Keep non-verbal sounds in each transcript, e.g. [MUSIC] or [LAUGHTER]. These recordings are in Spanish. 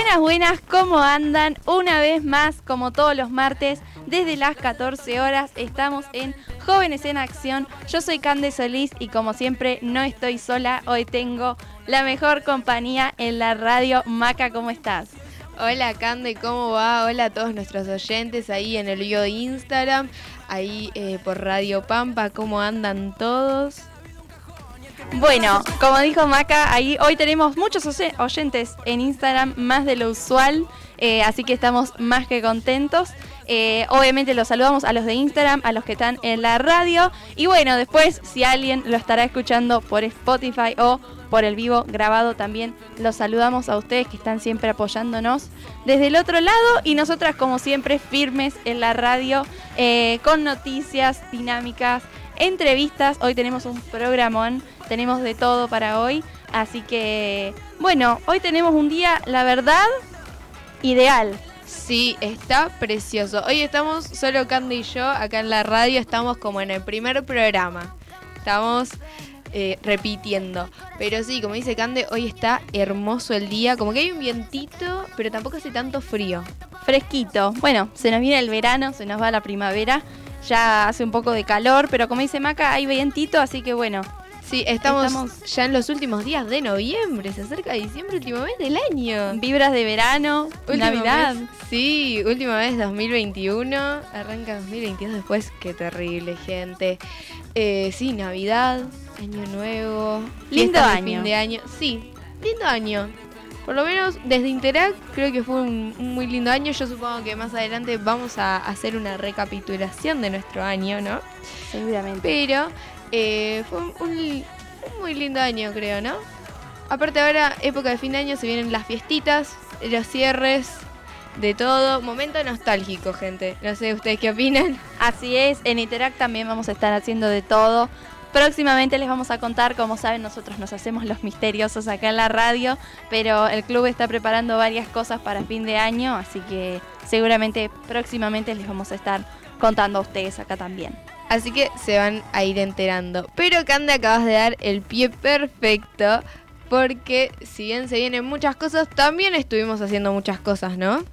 Buenas, buenas, ¿cómo andan? Una vez más, como todos los martes, desde las 14 horas estamos en Jóvenes en Acción. Yo soy Cande Solís y como siempre no estoy sola, hoy tengo la mejor compañía en la radio. Maca, ¿cómo estás? Hola Cande, ¿cómo va? Hola a todos nuestros oyentes ahí en el video de Instagram, ahí eh, por Radio Pampa, ¿cómo andan todos? Bueno, como dijo Maca, ahí hoy tenemos muchos oyentes en Instagram, más de lo usual, eh, así que estamos más que contentos. Eh, obviamente los saludamos a los de Instagram, a los que están en la radio. Y bueno, después si alguien lo estará escuchando por Spotify o por el vivo grabado también, los saludamos a ustedes que están siempre apoyándonos desde el otro lado y nosotras como siempre firmes en la radio eh, con noticias dinámicas, entrevistas. Hoy tenemos un programón, tenemos de todo para hoy. Así que, bueno, hoy tenemos un día, la verdad, ideal. Sí, está precioso. Hoy estamos solo Candy y yo acá en la radio, estamos como en el primer programa. Estamos eh, repitiendo. Pero sí, como dice Cande, hoy está hermoso el día. Como que hay un vientito, pero tampoco hace tanto frío. Fresquito. Bueno, se nos viene el verano, se nos va la primavera ya hace un poco de calor, pero como dice Maca, hay vientito, así que bueno. Sí, estamos, ya en los últimos días de noviembre, se acerca diciembre, último mes del año. Vibras de verano, Navidad. sí, última vez 2021, arranca 2022 después, qué terrible, gente. Eh, sí, Navidad, Año Nuevo, lindo año. fin de año. Sí, lindo año. Por lo menos desde Interact creo que fue un, muy lindo año. Yo supongo que más adelante vamos a hacer una recapitulación de nuestro año, ¿no? Seguramente. Pero eh, fue un, muy lindo año, creo, ¿no? Aparte ahora, época de fin de año, se vienen las fiestitas, los cierres, de todo. Momento nostálgico, gente. No sé ustedes qué opinan. Así es, en Interact también vamos a estar haciendo de todo. Próximamente les vamos a contar, como saben, nosotros nos hacemos los misteriosos acá en la radio, pero el club está preparando varias cosas para fin de año, así que seguramente próximamente les vamos a estar contando a ustedes acá también. Así que se van a ir enterando. Pero Cande acabas de dar el pie perfecto, porque si bien se vienen muchas cosas, también estuvimos haciendo muchas cosas, ¿no?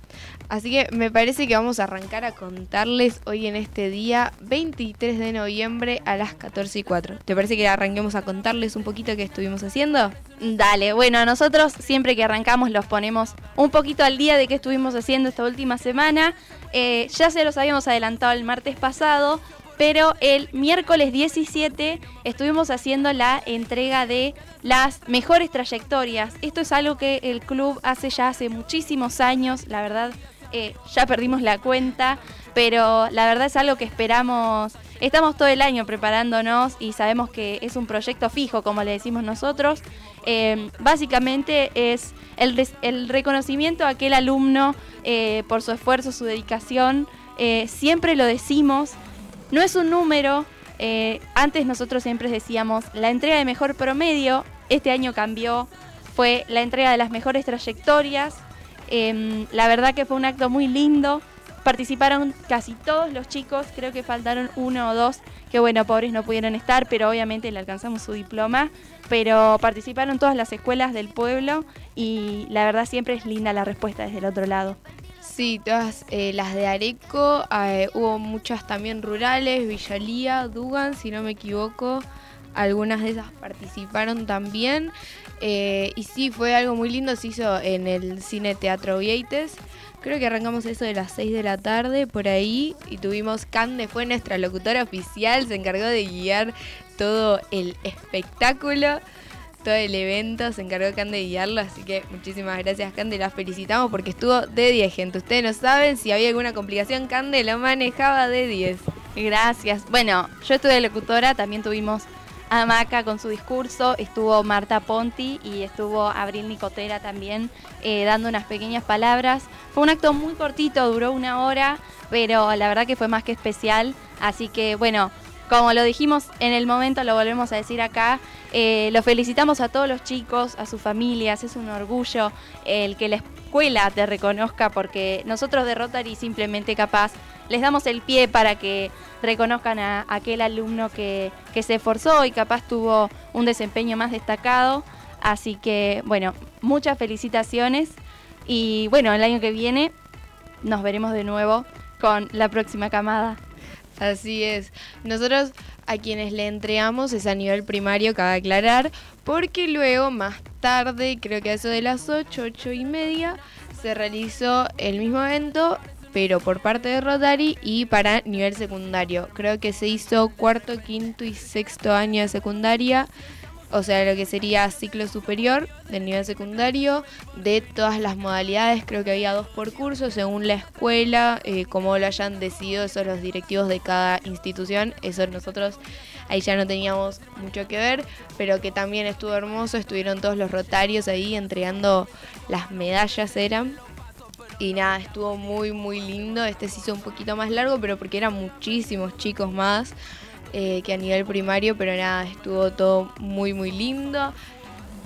Así que me parece que vamos a arrancar a contarles hoy en este día 23 de noviembre a las 14 y 4. ¿Te parece que arranquemos a contarles un poquito qué estuvimos haciendo? Dale, bueno, nosotros siempre que arrancamos los ponemos un poquito al día de qué estuvimos haciendo esta última semana. Eh, ya se los habíamos adelantado el martes pasado, pero el miércoles 17 estuvimos haciendo la entrega de las mejores trayectorias. Esto es algo que el club hace ya hace muchísimos años, la verdad eh, ya perdimos la cuenta, pero la verdad es algo que esperamos, estamos todo el año preparándonos y sabemos que es un proyecto fijo, como le decimos nosotros. Eh, básicamente es el, reconocimiento a aquel alumno eh, por su esfuerzo, su dedicación. siempre lo decimos, no es un número, antes nosotros siempre decíamos la entrega de mejor promedio, este año cambió, fue la entrega de las mejores trayectorias Em, la verdad que fue un acto muy lindo. Participaron casi todos los chicos, creo que faltaron uno o dos, que bueno, pobres no pudieron estar, pero obviamente le alcanzamos su diploma. Pero participaron todas las escuelas del pueblo y la verdad siempre es linda la respuesta desde el otro lado. Sí, todas eh, las de Areco, eh, hubo muchas también rurales, Villalía, Dugan, si no me equivoco, algunas de esas participaron también. Eh, y sí, fue algo muy lindo, se hizo en el Cine Teatro Vieites. Creo que arrancamos eso de las 6 de la tarde por ahí y tuvimos Cande, fue nuestra locutora oficial, se encargó de guiar todo el espectáculo, todo el evento, se encargó Cande de guiarlo, así que muchísimas gracias Cande, la felicitamos porque estuvo de 10 gente. Ustedes no saben si había alguna complicación, Cande lo manejaba de 10. Gracias. Bueno, yo estuve de locutora, también tuvimos Amaca con su discurso, estuvo Marta Ponti y estuvo Abril Nicotera también eh, dando unas pequeñas palabras. Fue un acto muy cortito, duró una hora, pero la verdad que fue más que especial. Así que bueno, como lo dijimos en el momento, lo volvemos a decir acá, eh, lo felicitamos a todos los chicos, a sus familias, es un orgullo el que la escuela te reconozca porque nosotros de Rotary simplemente capaz les damos el pie para que reconozcan a, aquel alumno que, se esforzó y capaz tuvo un desempeño más destacado. Así que, bueno, muchas felicitaciones. Y bueno, el año que viene nos veremos de nuevo con la próxima camada. Así es. Nosotros a quienes le entregamos es a nivel primario, cabe aclarar, porque luego, más tarde, creo que a eso de las 8, 8 y media, se realizó el mismo evento, pero por parte de Rotary y para nivel secundario. Creo que se hizo cuarto, quinto y sexto año de secundaria o sea, lo que sería ciclo superior del nivel secundario, de todas las modalidades, creo que había dos por curso, según la escuela, eh, como lo hayan decidido esos los directivos de cada institución, eso nosotros ahí ya no teníamos mucho que ver, pero que también estuvo hermoso, estuvieron todos los rotarios ahí entregando las medallas eran. Y nada, estuvo muy muy lindo, este se hizo un poquito más largo, pero porque eran muchísimos chicos más. Eh, que a nivel primario, pero nada, estuvo todo muy, muy lindo.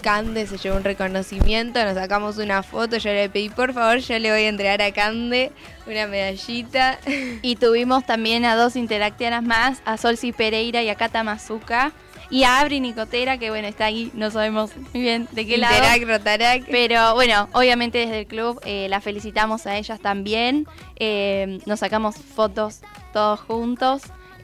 Cande se llevó un reconocimiento, nos sacamos una foto, yo le pedí por favor, yo le voy a entregar a Cande una medallita. [LAUGHS] Y tuvimos también a dos interactianas más, a Solsi Pereira y a Cata Mazuka. Y a Abri Nicotera, que bueno, está ahí, no sabemos muy bien de qué lado. Rotarac. Pero bueno, obviamente desde el club eh, la felicitamos a ellas también. Eh, nos sacamos fotos todos juntos.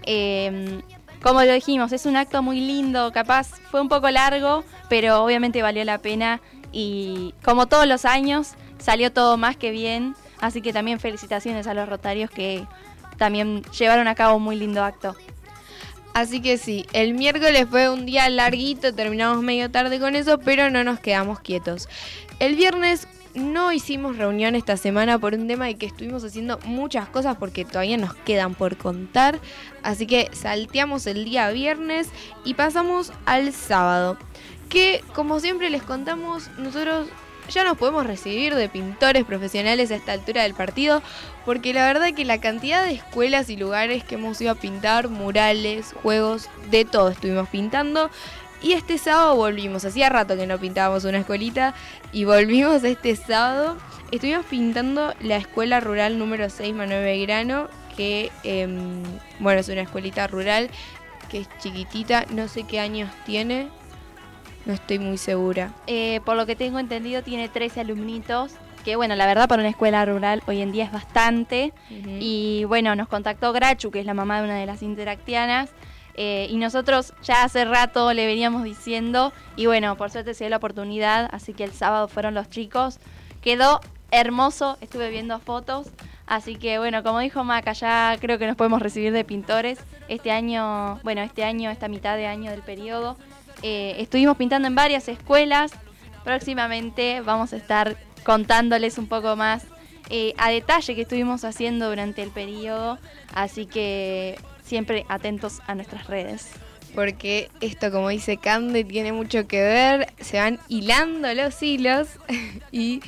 Eh, como lo dijimos, es un acto muy lindo, capaz fue un poco largo, pero obviamente valió la pena y como todos los años salió todo más que bien, así que también felicitaciones a los rotarios que también llevaron a cabo un muy lindo acto. Así que sí, el miércoles fue un día larguito, terminamos medio tarde con eso, pero no nos quedamos quietos. El viernes no hicimos reunión esta semana por un tema de que estuvimos haciendo muchas cosas porque todavía nos quedan por contar. Así que salteamos el día viernes y pasamos al sábado. Que como siempre les contamos, nosotros ya nos podemos recibir de pintores profesionales a esta altura del partido, porque la verdad que la cantidad de escuelas y lugares que hemos ido a pintar, murales, juegos, de todo estuvimos pintando, y este sábado volvimos, hacía rato que no pintábamos una escuelita y volvimos este sábado. Estuvimos pintando la escuela rural número 6 Manuel Belgrano, que em, bueno, es una escuelita rural que es chiquitita, no sé qué años tiene, no estoy muy segura. Eh, por lo que tengo entendido tiene 13 alumnitos, que bueno, la verdad para una escuela rural hoy en día es bastante. Y bueno, nos contactó Grachu, que es la mamá de una de las interactianas, eh, y nosotros ya hace rato le veníamos diciendo, y bueno, por suerte se dio la oportunidad, así que el sábado fueron los chicos. Quedó hermoso, estuve viendo fotos, así que bueno, como dijo Maca, ya creo que nos podemos recibir de pintores. Este año, bueno, este año, esta mitad de año del periodo, eh, estuvimos pintando en varias escuelas. Próximamente vamos a estar contándoles un poco más eh, a detalle que estuvimos haciendo durante el periodo. Así que siempre atentos a nuestras redes. Porque esto, como dice Cande, tiene mucho que ver, se van hilando los hilos [LAUGHS] y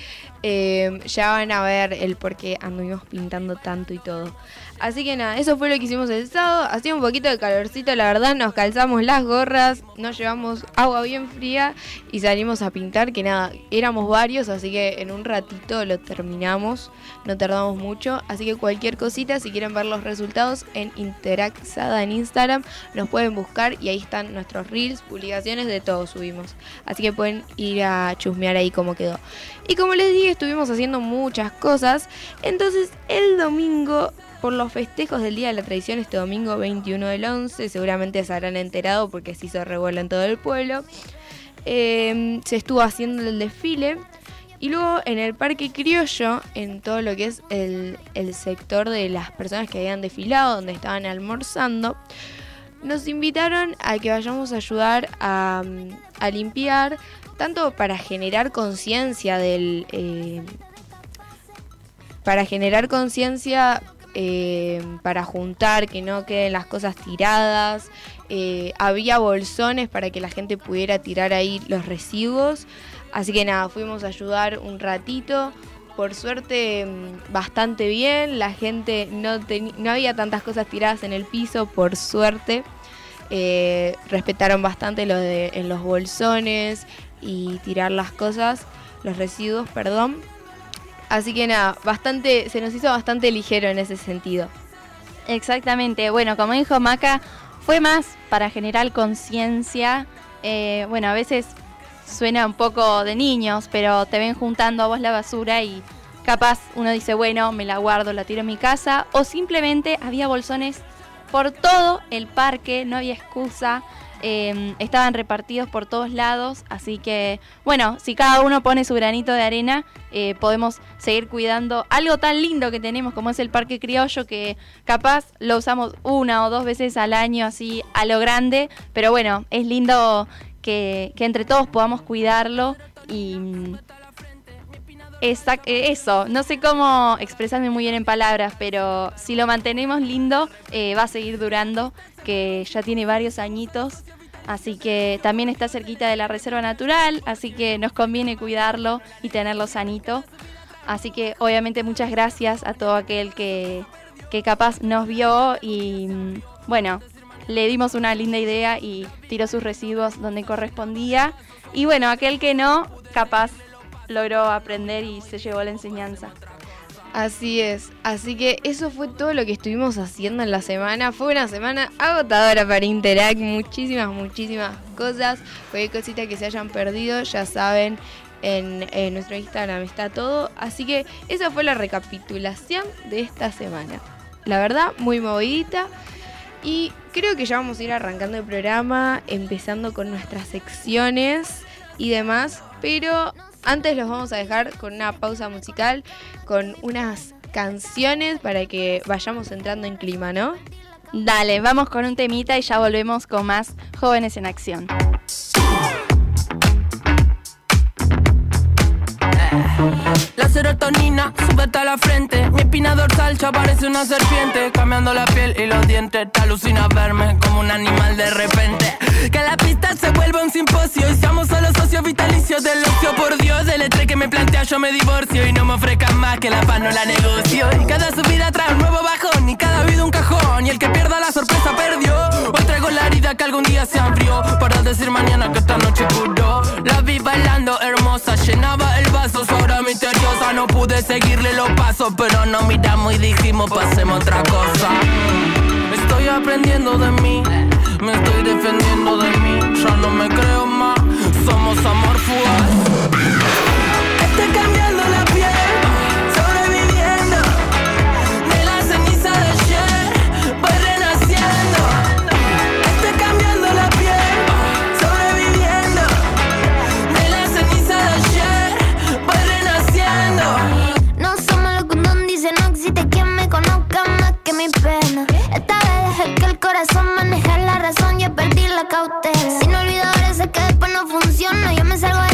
eh, ya van a ver el por qué anduvimos pintando tanto y todo. Así que nada, eso fue lo que hicimos el sábado. Hacía un poquito de calorcito, la verdad. Nos calzamos las gorras, nos llevamos agua bien fría y salimos a pintar. Que nada, éramos varios, así que en un ratito lo terminamos. No tardamos mucho. Así que cualquier cosita, si quieren ver los resultados en Interaxada en Instagram, nos pueden buscar y ahí están nuestros reels, publicaciones, de todo subimos. Así que pueden ir a chusmear ahí cómo quedó. Y como les dije, estuvimos haciendo muchas cosas. Entonces el domingo por los festejos del Día de la Tradición este domingo 21 del 11. Seguramente se habrán enterado porque se hizo revuelo en todo el pueblo. Em, se estuvo haciendo el desfile. Y luego en el Parque Criollo, en todo lo que es el, sector de las personas que habían desfilado, donde estaban almorzando, nos invitaron a que vayamos a ayudar a, limpiar, tanto para generar conciencia del... Eh, para generar conciencia eh, para juntar, que no queden las cosas tiradas. Eh, había bolsones para que la gente pudiera tirar ahí los residuos. Así que nada, fuimos a ayudar un ratito. Por suerte, mm, bastante bien. La gente no, no había tantas cosas tiradas en el piso, por suerte. Respetaron bastante lo de en los bolsones y tirar las cosas, los residuos, perdón. Así que nada, bastante, se nos hizo bastante ligero en ese sentido. Exactamente, bueno, como dijo Maca, fue más para generar conciencia. Eh, bueno, a veces suena un poco de niños, pero te ven juntando a vos la basura y capaz uno dice, bueno, me la guardo, la tiro en mi casa, o simplemente había bolsones por todo el parque, no había excusa. Em, estaban repartidos por todos lados, así que bueno, si cada uno pone su granito de arena, eh, podemos seguir cuidando algo tan lindo que tenemos como es el Parque Criollo, que capaz lo usamos una o dos veces al año así a lo grande, pero bueno, es lindo que, que entre todos podamos cuidarlo y eh, eso, no sé cómo expresarme muy bien en palabras, pero si lo mantenemos lindo, eh, va a seguir durando, que ya tiene varios añitos, así que también está cerquita de la reserva natural, así que nos conviene cuidarlo y tenerlo sanito. Así que obviamente muchas gracias a todo aquel que, que capaz nos vio y bueno, le dimos una linda idea y tiró sus residuos donde correspondía. Y bueno, aquel que no, capaz logró aprender y se llevó la enseñanza. Así es, así que eso fue todo lo que estuvimos haciendo en la semana. Fue una semana agotadora para Interact, muchísimas, muchísimas cosas. Cualquier cosita que se hayan perdido, ya saben, en, en, nuestro Instagram está todo. Así que esa fue la recapitulación de esta semana. La verdad, muy movidita. Y creo que ya vamos a ir arrancando el programa, empezando con nuestras secciones y demás. Pero antes los vamos a dejar con una pausa musical, con unas canciones para que vayamos entrando en clima, ¿no? Dale, vamos con un temita y ya volvemos con más jóvenes en acción. La serotonina sube a la frente. Mi espina dorsal ya parece una serpiente. Cambiando la piel y los dientes. Te alucina verme como un animal de repente. Que la pista se vuelva un simposio. Y seamos solo socios vitalicios del ocio. Por Dios, el estrés que me plantea yo me divorcio. Y no me ofrezcan más que la paz no la negocio. Y cada subida trae un nuevo bajón. Y cada vida un cajón. Y el que pierda la sorpresa perdió. Hoy traigo la herida que algún día se abrió. Para decir mañana que esta noche curó. La vi bailando hermosa. Llenaba el vaso. Misteriosa. No pude seguirle los pasos, pero no miramos y dijimos pasemos otra cosa. Estoy aprendiendo de mí, me estoy defendiendo de mí. Ya no me creo más, somos amor fugaz. Si no olvido ahora sé que después no funciona. Yo me salgo de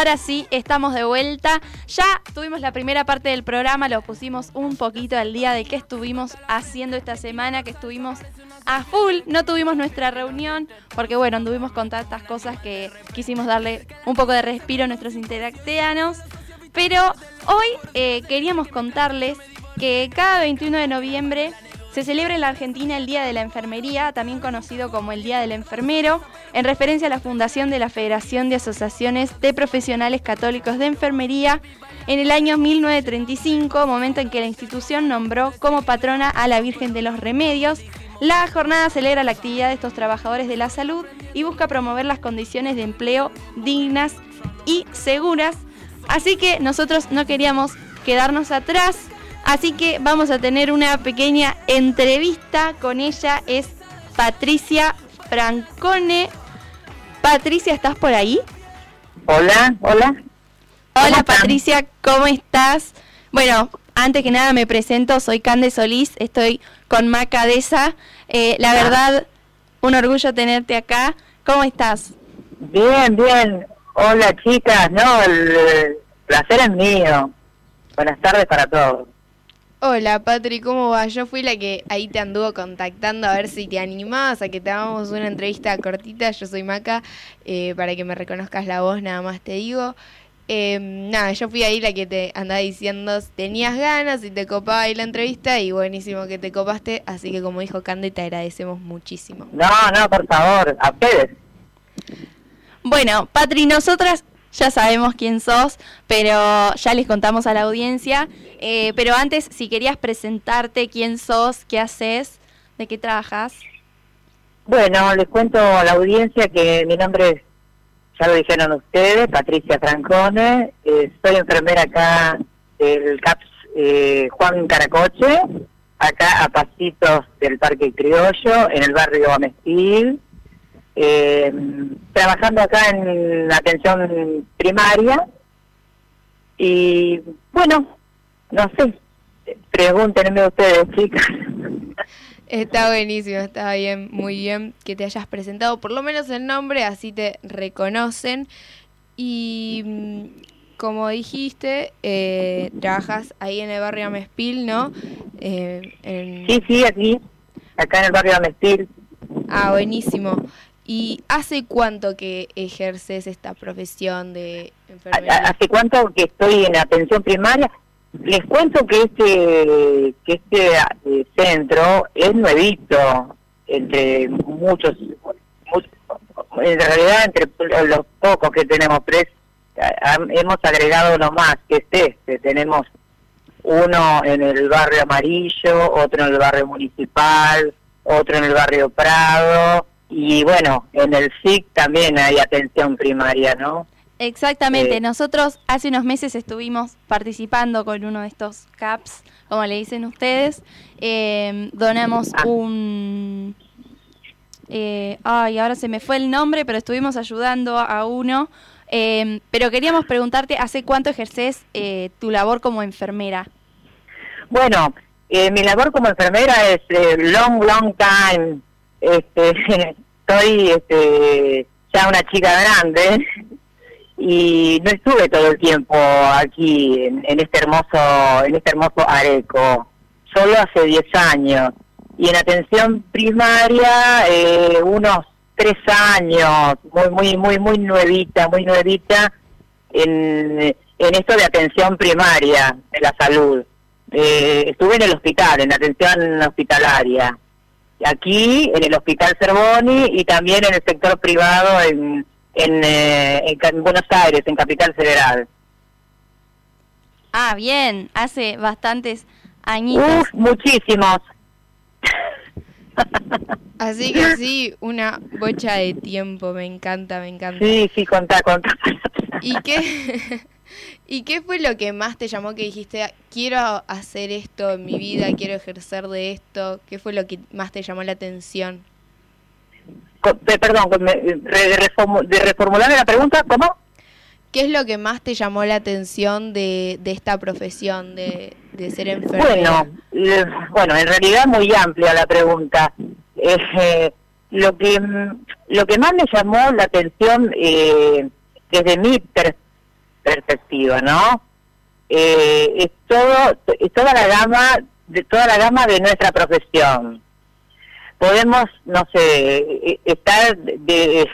ahora sí, estamos de vuelta. Ya tuvimos la primera parte del programa, lo pusimos un poquito al día de qué estuvimos haciendo esta semana, que estuvimos a full, no tuvimos nuestra reunión, porque bueno, anduvimos con tantas cosas que quisimos darle un poco de respiro a nuestros interacteanos. Pero hoy eh, queríamos contarles que cada 21 de noviembre se celebra en la Argentina el Día de la Enfermería, también conocido como el Día del Enfermero, en referencia a la fundación de la Federación de Asociaciones de Profesionales Católicos de Enfermería en el año 1935, momento en que la institución nombró como patrona a la Virgen de los Remedios, La jornada celebra la actividad de estos trabajadores de la salud y busca promover las condiciones de empleo dignas y seguras. Así que nosotros no queríamos quedarnos atrás, así que vamos a tener una pequeña entrevista con ella. Es Patricia Francone. Patricia, ¿estás por ahí? Hola, hola. Hola Patricia, ¿cómo estás? Bueno, antes que nada me presento, soy Cande Solís, estoy con Macadesa. Eh, la verdad, un orgullo tenerte acá. ¿Cómo estás? Bien, bien. Hola chicas, no, el, placer es mío. Buenas tardes para todos. Hola Patri, ¿cómo va? Yo fui la que ahí te anduvo contactando a ver si te animabas a que te hagamos una entrevista cortita. Yo soy Maca, eh, para que me reconozcas la voz, nada más te digo. Em, nada, yo fui ahí la que te andaba diciendo tenías ganas y te copaba ahí la entrevista y buenísimo que te copaste, así que como dijo Cande te agradecemos muchísimo. No, no, por favor, a ustedes. Bueno, Patri, nosotras ya sabemos quién sos, pero ya les contamos a la audiencia. Eh, pero antes, si querías presentarte, quién sos, qué haces, de qué trabajas. Bueno, les cuento a la audiencia que mi nombre es ya lo dijeron ustedes, Patricia Francone, eh, soy enfermera acá del CAPS eh, Juan Caracoche, acá a pasitos del Parque Criollo, en el barrio Amestil, eh, trabajando acá en atención primaria. Y bueno, no sé, pregúntenme ustedes, chicas. Está buenísimo, está bien, muy bien que te hayas presentado, por lo menos el nombre, así te reconocen. Y mm, como dijiste, eh, trabajas ahí en el barrio Amespil, ¿no? Eh, Sí, sí, aquí, acá en el barrio Amespil. Ah, buenísimo. ¿Y hace cuánto que ejerces esta profesión de enfermera? ¿Hace cuánto que estoy en atención primaria? Les cuento que este que este eh, centro es nuevito entre muchos, en realidad entre los pocos que tenemos, tres hemos agregado uno más, que es este. Tenemos uno en el barrio Amarillo, otro en el barrio Municipal, otro en el barrio Prado, y bueno, en el SIC también hay atención primaria, ¿no? Exactamente, eh, nosotros hace unos meses estuvimos participando con uno de estos CAPS, como le dicen ustedes, eh, donamos ah. un... Eh, ay, ahora se me fue el nombre, pero estuvimos ayudando a uno. Eh, pero queríamos preguntarte, ¿hace cuánto ejerces tu labor como enfermera? Bueno, mi labor como enfermera es long, long time. Este, [LAUGHS] soy este, ya una chica grande [LAUGHS] y no estuve todo el tiempo aquí en, este hermoso en este hermoso areco solo hace 10 años. Y en atención primaria eh, unos tres años muy muy muy muy nuevita muy nuevita en, en esto de atención primaria de la salud. Eh, estuve en el hospital en atención hospitalaria aquí en el hospital Cervoni y también en el sector privado en eh, en, Buenos Aires, en Capital Federal. Ah, bien, hace bastantes añitos. muchísimos. Así que sí, una bocha de tiempo, me encanta, me encanta. Sí, sí, contá, contá. ¿Y qué, [LAUGHS] ¿Y qué fue lo que más te llamó que dijiste, quiero hacer esto en mi vida, quiero ejercer de esto? ¿Qué fue lo que más te llamó la atención? perdón, de, reformular la pregunta, ¿cómo? ¿Qué es lo que más te llamó la atención de, de esta profesión, de, de ser enfermera? Bueno, eh, bueno, en realidad muy amplia la pregunta. Eh, lo que lo que más me llamó la atención eh, desde mi perspectiva, ¿no? es todo es toda la gama de toda la gama de nuestra profesión podemos, no sé, eh, estar de,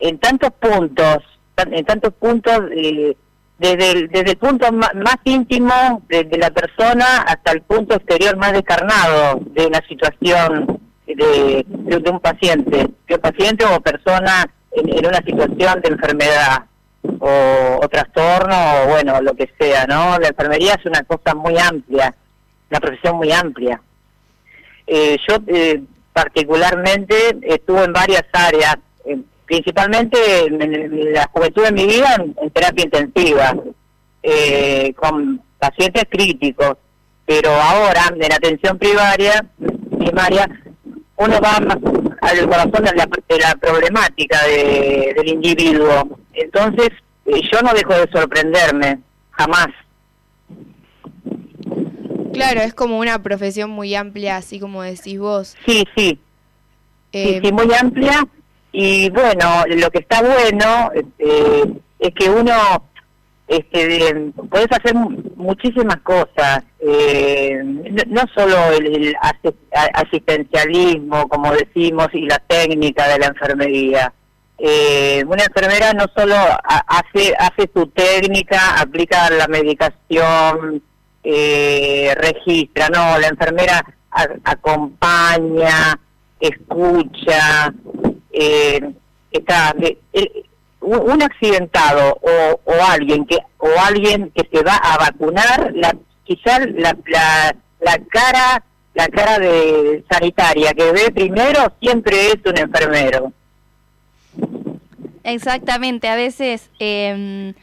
en tantos puntos, en tantos puntos, eh, desde, el, desde el punto más, íntimo de, la persona hasta el punto exterior más descarnado de una situación de, de, un paciente, de un paciente o persona en, una situación de enfermedad o, trastorno o bueno, lo que sea, ¿no? La enfermería es una cosa muy amplia, una profesión muy amplia. eh, yo eh, particularmente estuve en varias áreas, eh, principalmente en, la juventud de mi vida en, en terapia intensiva, eh, con pacientes críticos, pero ahora en atención primaria, primaria uno va más al corazón de la, de la problemática de- del individuo. Entonces, eh, yo no dejo de sorprenderme, jamás. Claro, es como una profesión muy amplia, así como decís vos. Sí, sí, Eh, sí, sí, muy amplia. Y bueno, lo que está bueno este, es que uno este, de- podés hacer mu- muchísimas cosas, eh, no, solo el, el asistencialismo, como decimos, y la técnica de la enfermería. Eh, una enfermera no solo ha- hace, hace su técnica, aplica la medicación, eh, registra, no, la enfermera acompaña, escucha, eh, está, un un accidentado o, o alguien que o alguien que se va a vacunar, la, quizás la, la, la cara la cara de sanitaria que ve primero siempre es un enfermero. Exactamente, a veces, eh,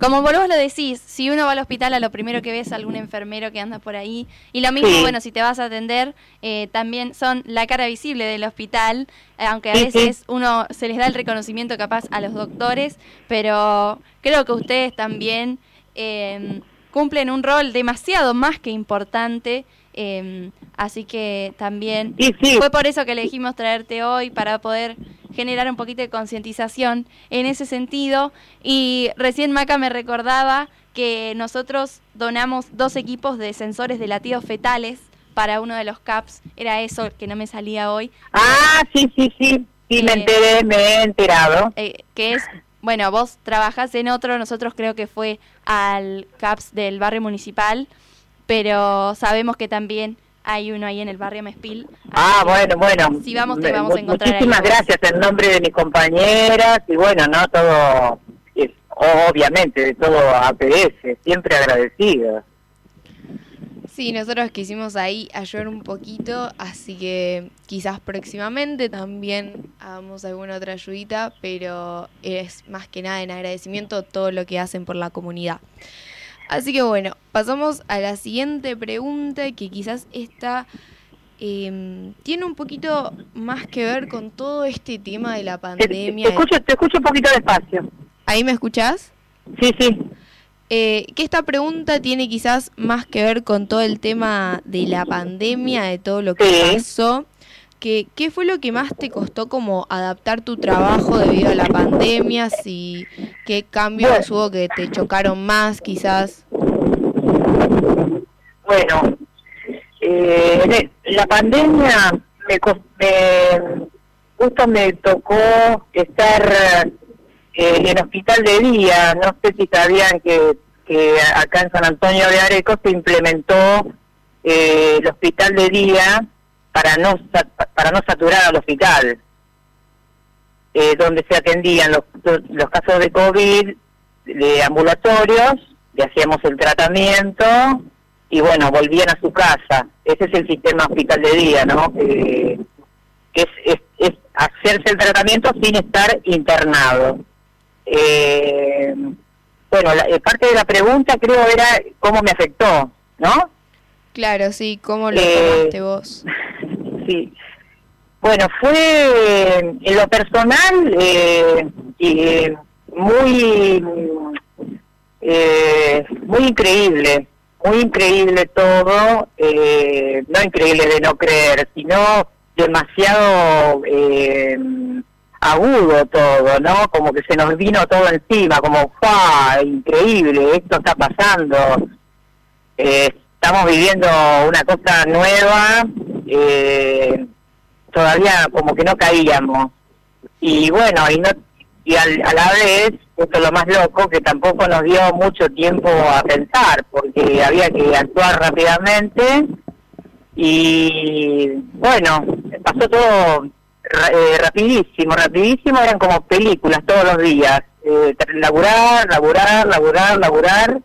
como vos lo decís, si uno va al hospital a lo primero que ves es algún enfermero que anda por ahí, y lo mismo, Sí. bueno, si te vas a atender, eh, también son la cara visible del hospital, eh, aunque a veces uno se les da el reconocimiento capaz a los doctores, pero creo que ustedes también eh, cumplen un rol demasiado más que importante. eh, así que también Sí, sí. fue por eso que elegimos traerte hoy para poder generar un poquito de concientización en ese sentido. Y recién Maca me recordaba que nosotros donamos dos equipos de sensores de latidos fetales para uno de los CAPS. Era eso que no me salía hoy. Ah, sí, sí, sí, sí, me Eh, enteré, me he enterado. eh, que es, bueno, vos trabajás en otro, nosotros creo que fue al CAPS del barrio municipal, pero sabemos que también hay uno ahí en el barrio Mespil. Ah, bueno, bueno. Si vamos, te vamos a encontrar Muchísimas gracias en nombre de mis compañeras y bueno, no todo, es, obviamente, de todo APS, siempre agradecido. Sí, nosotros quisimos ahí ayudar un poquito, así que quizás próximamente también hagamos alguna otra ayudita, pero es más que nada en agradecimiento todo lo que hacen por la comunidad. Así que bueno, pasamos a la siguiente pregunta, que quizás esta em, tiene un poquito más que ver con todo este tema de la Te, te pandemia. escucho, te escucho un poquito despacio. ¿Ahí me escuchás? Sí, sí. Eh, que esta pregunta tiene quizás más que ver con todo el tema de la pandemia, de todo lo que Sí. pasó. Que, ¿Qué fue lo que más te costó como adaptar tu trabajo debido a la pandemia? Si, ¿Qué cambios Bueno. hubo que te chocaron más quizás? Bueno, eh, el- la pandemia me, me- justo me tocó estar eh, en hospital de día. No sé si sabían que, que acá en San Antonio de Areco se implementó eh, el hospital de día para no para no saturar al hospital, eh, donde se atendían los, los casos de COVID de ambulatorios, le hacíamos el tratamiento y bueno, volvían a su casa. Ese es el sistema hospital de día, ¿no? Que, que es, es, es hacerse el tratamiento sin estar internado. Eh, bueno, la, eh, parte de la pregunta creo era cómo me afectó, ¿no? Claro, sí, ¿cómo lo Eh, tomaste vos? [LAUGHS] Sí. Bueno, fue en lo personal eh, muy eh, muy increíble, muy increíble todo, eh, no increíble de no creer, sino demasiado eh, agudo todo, ¿no? Como que se nos vino todo encima, como, ¡fua! Increíble, esto está pasando. Eh, estamos viviendo una cosa nueva, eh, todavía como que no caíamos. Y bueno, y no y al- a la vez, esto es lo más loco, que tampoco nos dio mucho tiempo a pensar, porque había que actuar rápidamente. Y bueno, pasó todo eh, rapidísimo, rapidísimo, eran como películas todos los días, eh, laburar, laburar, laburar, laburar,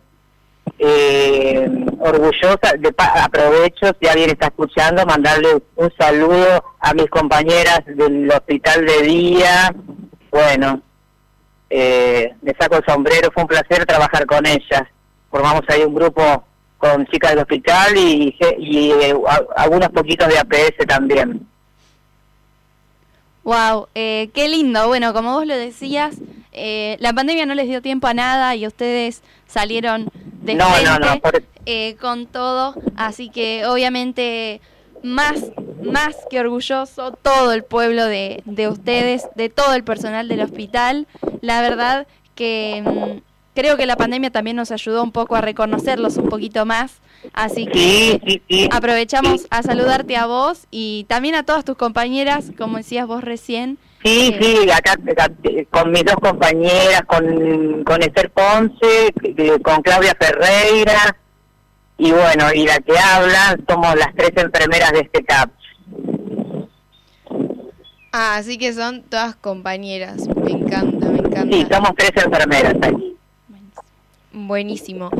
eh, orgullosa, de, aprovecho si alguien está escuchando, mandarle un saludo a mis compañeras del hospital de día. Bueno, eh, me saco el sombrero, fue un placer trabajar con ellas. Formamos ahí un grupo con chicas del hospital y, eh, algunos poquitos de APS también. Wow, eh, qué lindo. Bueno, como vos lo decías, eh, la pandemia no les dio tiempo a nada y ustedes salieron de eh, con todo, así que obviamente más, más que orgulloso todo el pueblo de, de ustedes, de todo el personal del hospital. La verdad que mm, creo que la pandemia también nos ayudó un poco a reconocerlos un poquito más. Así que aprovechamos a saludarte a vos y también a todas tus compañeras, como decías vos recién. Sí, eh, sí, acá, con mis dos compañeras, con, con Esther Ponce, con Claudia Ferreira, y bueno, y la que habla, somos las tres enfermeras de este CAP. Ah, así que son todas compañeras, me encanta, me encanta. Sí, somos tres enfermeras ahí. Buenísimo.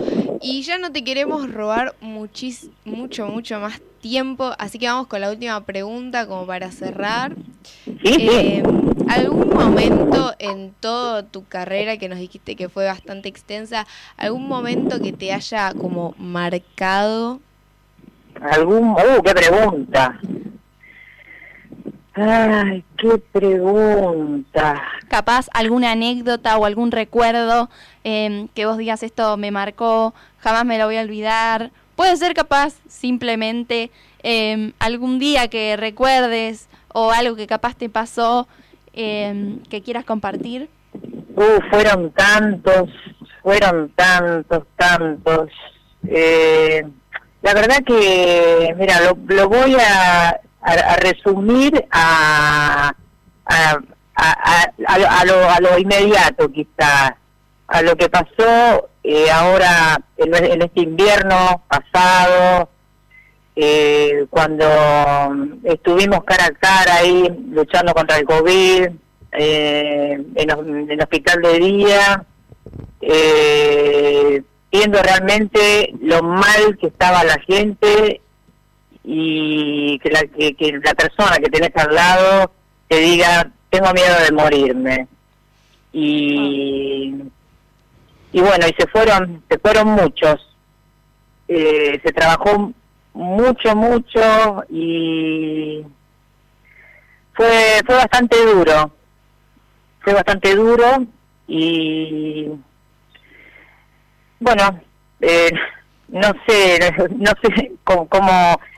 Y ya no te queremos robar muchis, mucho, mucho más tiempo, así que vamos con la última pregunta como para cerrar. Eh, ¿Algún momento en toda tu carrera que nos dijiste que fue bastante extensa, algún momento que te haya como marcado? ¿Algún... ¡Uh, qué pregunta! Ay, qué pregunta. Capaz alguna anécdota o algún recuerdo em, que vos digas esto me marcó, jamás me lo voy a olvidar. Puede ser capaz simplemente em, algún día que recuerdes o algo que capaz te pasó em, que quieras compartir. Uh, fueron tantos, fueron tantos, tantos. Eh, la verdad que, mira, lo, voy a a, resumir a, a, a, lo, a lo inmediato quizás, a lo que pasó eh, ahora en, este invierno pasado, eh, cuando estuvimos cara a cara ahí luchando contra el COVID eh, en, el hospital de día, viendo realmente lo mal que estaba la gente y que la, que, la persona que tenés al lado te diga, tengo miedo de morirme. Y, y bueno, y se fueron, se fueron muchos. Eh, se trabajó mucho, mucho y fue, fue bastante duro. Fue bastante duro y bueno, eh, no sé, [LAUGHS] no sé cómo,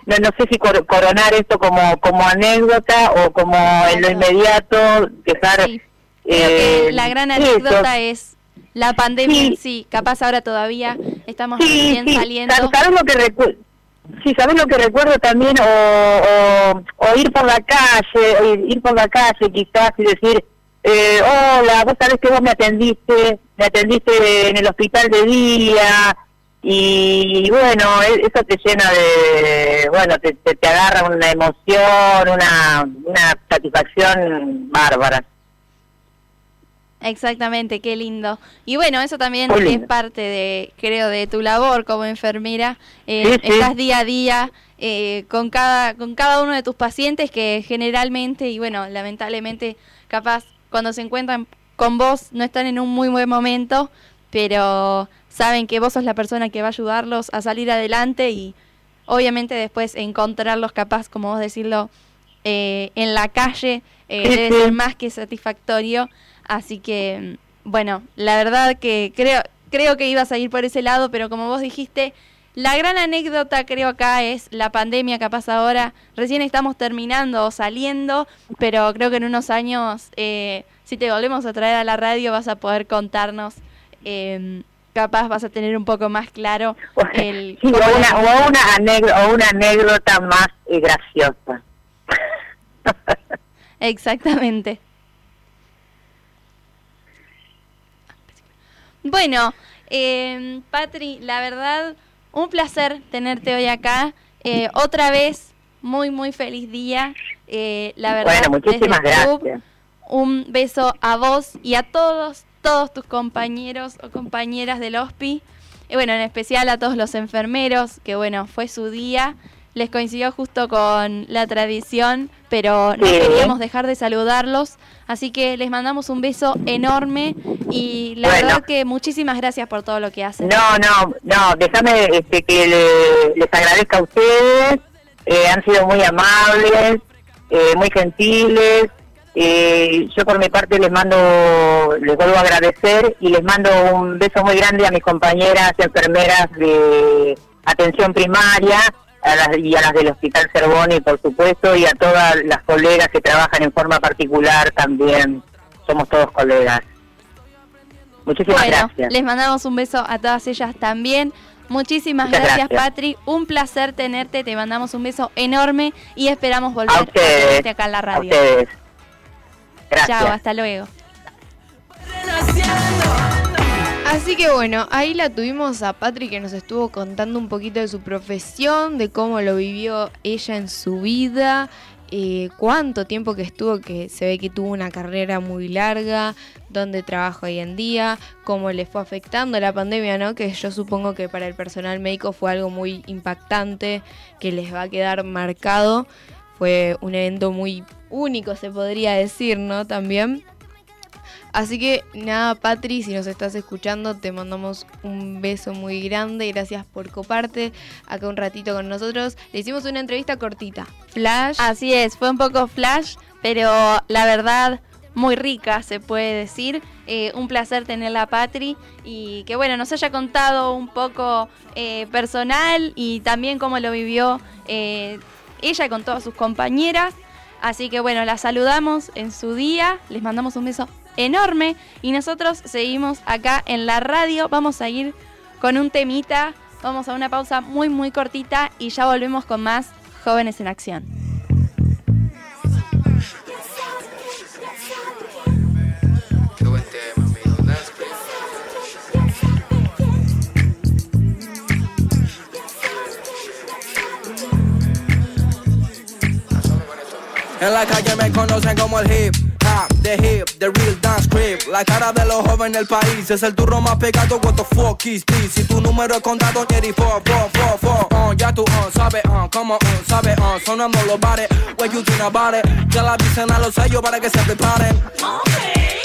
no, no sé si coronar esto como, como anécdota o como en lo inmediato dejar... Eh, la gran anécdota es la pandemia sí. sí, capaz ahora todavía estamos bien saliendo. ¿Sabes lo que Sí, ¿sabes lo que recuerdo también? O, o, ir por la calle, ir por la calle quizás y decir, eh, hola, vos sabés que vos me atendiste, me atendiste en el hospital de día, y bueno, e-, eso te llena de, bueno, te, te, agarra una emoción, una, una satisfacción bárbara. Exactamente, qué lindo. Y bueno, eso también es parte de, creo, de tu labor como enfermera. Eh, Estás día a día eh, con cada con cada uno de tus pacientes que generalmente y bueno, lamentablemente, capaz cuando se encuentran con vos no están en un muy buen momento, pero saben que vos sos la persona que va a ayudarlos a salir adelante y obviamente después encontrarlos capaz, como vos decirlo, eh, en la calle eh, debe ser más que satisfactorio. Así que, bueno, la verdad que creo, creo que ibas a ir por ese lado, pero como vos dijiste, la gran anécdota creo acá es la pandemia capaz ahora. Recién estamos terminando o saliendo, pero creo que en unos años, eh, si te volvemos a traer a la radio, vas a poder contarnos eh, capaz vas a tener un poco más claro el... [LAUGHS] o, una, una anécdota, o una anécdota más eh, graciosa. [LAUGHS] Exactamente. Bueno, eh, Patri, la verdad, un placer tenerte hoy acá. Eh, otra vez, muy, muy feliz día. Eh, la verdad, bueno, muchísimas gracias. un beso a vos y a todos, todos tus compañeros o compañeras del OSPI. Y bueno, en especial a todos los enfermeros, que bueno, fue su día. Les coincidió justo con la tradición, pero no queríamos dejar de saludarlos. Así que les mandamos un beso enorme y la Bueno. verdad que muchísimas gracias por todo lo que hacen. No, no, no, déjame este, que le- les agradezca a ustedes, eh, han sido muy amables, eh, muy gentiles, eh, yo por mi parte les mando, les vuelvo a agradecer y les mando un beso muy grande a mis compañeras enfermeras de atención primaria a las, y a las del Hospital Cervoni, por supuesto, y a todas las colegas que trabajan en forma particular también, somos todos colegas. Muchísimas Bueno, gracias. les mandamos un beso a todas ellas también. Muchísimas gracias, gracias. Patri. Un placer tenerte. Te mandamos un beso enorme y esperamos volver A a ustedes, tenerte acá en la a radio. ustedes. Gracias. Chao, hasta luego. Así que bueno, ahí la tuvimos a Patri que nos estuvo contando un poquito de su profesión, de cómo lo vivió ella en su vida, eh, cuánto tiempo que estuvo, que se ve que tuvo una carrera muy larga, dónde trabaja hoy en día, cómo le fue afectando la pandemia, ¿no? Que yo supongo que para el personal médico fue algo muy impactante, que les va a quedar marcado. Fue un evento muy único, se podría decir, ¿no? También. Así que nada, Patri, si nos estás escuchando, te mandamos un beso muy grande. Gracias por coparte acá un ratito con nosotros. Le hicimos una entrevista cortita. Flash. Así es, fue un poco flash, pero la verdad muy rica, se puede decir. Eh, un placer tenerla, Patri, y que bueno, nos haya contado un poco eh, personal y también cómo lo vivió eh, ella con todas sus compañeras. Así que bueno, la saludamos en su día, les mandamos un beso enorme y nosotros seguimos acá en la radio. Vamos a ir con un temita, vamos a una pausa muy muy cortita y ya volvemos con más jóvenes en acción. En la calle me conocen como el hip the hip, the real dance creep. La cara de los jóvenes del país es el turro más pegado. What the fuck is this? Si tu número es contado, Jerry, four, four. Ya tú, uh, sabes, uh, como, uh, sabes, uh, sonando los bares. What you think about it? Ya la dicen a los sellos para que se preparen.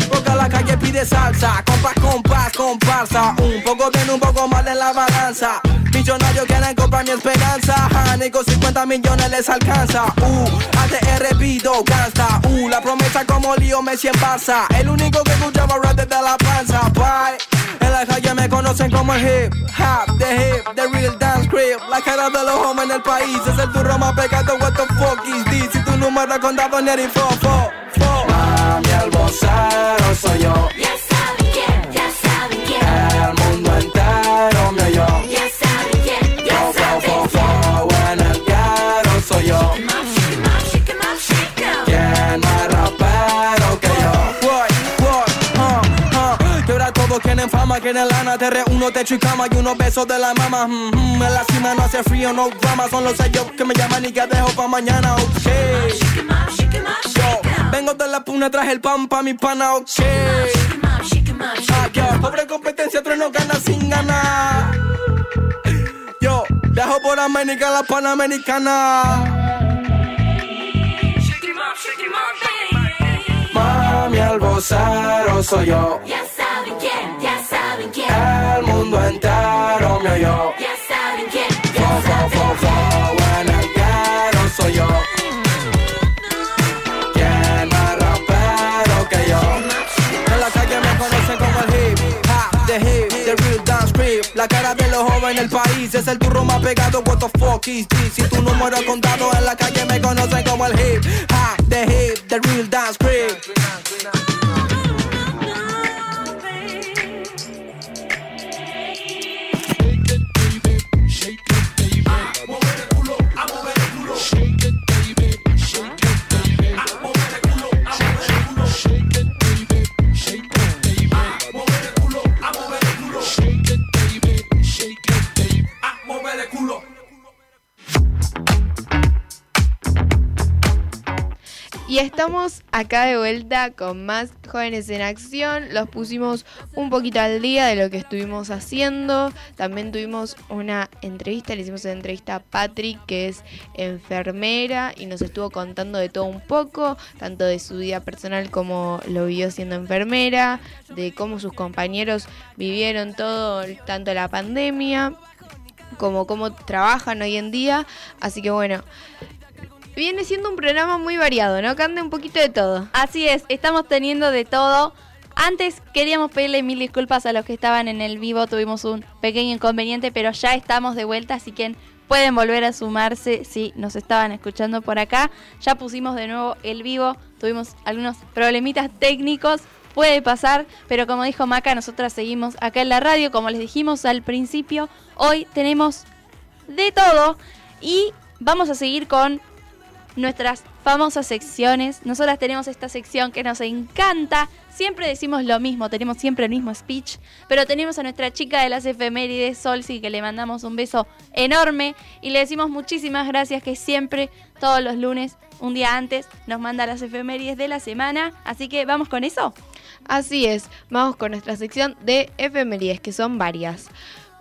Porque la calle pide salsa, compás, compás, comparsa. Un poco bien, un poco mal en la balanza. Millonarios quieren comprar mi esperanza. Honey, con 50 millones les alcanza. Uh, ATR pido gangsta. Uh, la promesa como lío Messi en Barça. El único que escuchaba rap desde la panza. Bye. En la calle me conocen como el hip hop, the hip, the real dance creep. La cara de los jóvenes del país es el turro más pegado. What the fuck is this? Si tu número es contado, Neri, fo, fo, fo. Mami, el vocero soy yo. Ya todos quieren fama, quieren lana, te reúno, techo y cama y unos besos de la mama. mm, mm. En la cima no hace frío, no drama, son los sellos que me llaman y que dejo pa' mañana, ok. Yo, vengo de la puna, traje el pan pa' mi pana, ok. Ah, up. pobre competencia, otro no gana sin ganar. Yo, viajo por América, la Panamericana. Mami, el vocero soy yo. El mundo entero me oyó. ya saben quién, ya fo, saben fo, fo, en el ghetto soy yo. ¿Quién más rapero que yo? En la calle me conocen como el hip hop, the hip, the real dance creep. La cara de los jóvenes del país es el turro más pegado. What the fuck is this? Si tu número contado en la calle me conocen como el hip hop, the hip, the real dance creep. Y estamos acá de vuelta con más jóvenes en acción. Los pusimos un poquito al día de lo que estuvimos haciendo. También tuvimos una entrevista, le hicimos una entrevista a Patrick, que es enfermera, y nos estuvo contando de todo un poco, tanto de su vida personal como lo vivió siendo enfermera, de cómo sus compañeros vivieron todo, tanto la pandemia como cómo trabajan hoy en día. Así que bueno, viene siendo un programa muy variado, ¿no? Cande un poquito de todo. Así es, estamos teniendo de todo. Antes queríamos pedirle mil disculpas a los que estaban en el vivo, tuvimos un pequeño inconveniente, pero ya estamos de vuelta, así que pueden volver a sumarse si nos estaban escuchando por acá. Ya pusimos de nuevo el vivo, tuvimos algunos problemitas técnicos, puede pasar, pero como dijo Maca, nosotras seguimos acá en la radio, como les dijimos al principio, hoy tenemos de todo y vamos a seguir con nuestras famosas secciones. Nosotras tenemos esta sección que nos encanta. Siempre decimos lo mismo, tenemos siempre el mismo speech, pero tenemos a nuestra chica de las efemérides, Solsi, que le mandamos un beso enorme y le decimos muchísimas gracias que siempre, todos los lunes, un día antes, nos manda las efemérides de la semana. Así que vamos con eso. Así es, vamos con nuestra sección de efemérides, que son varias.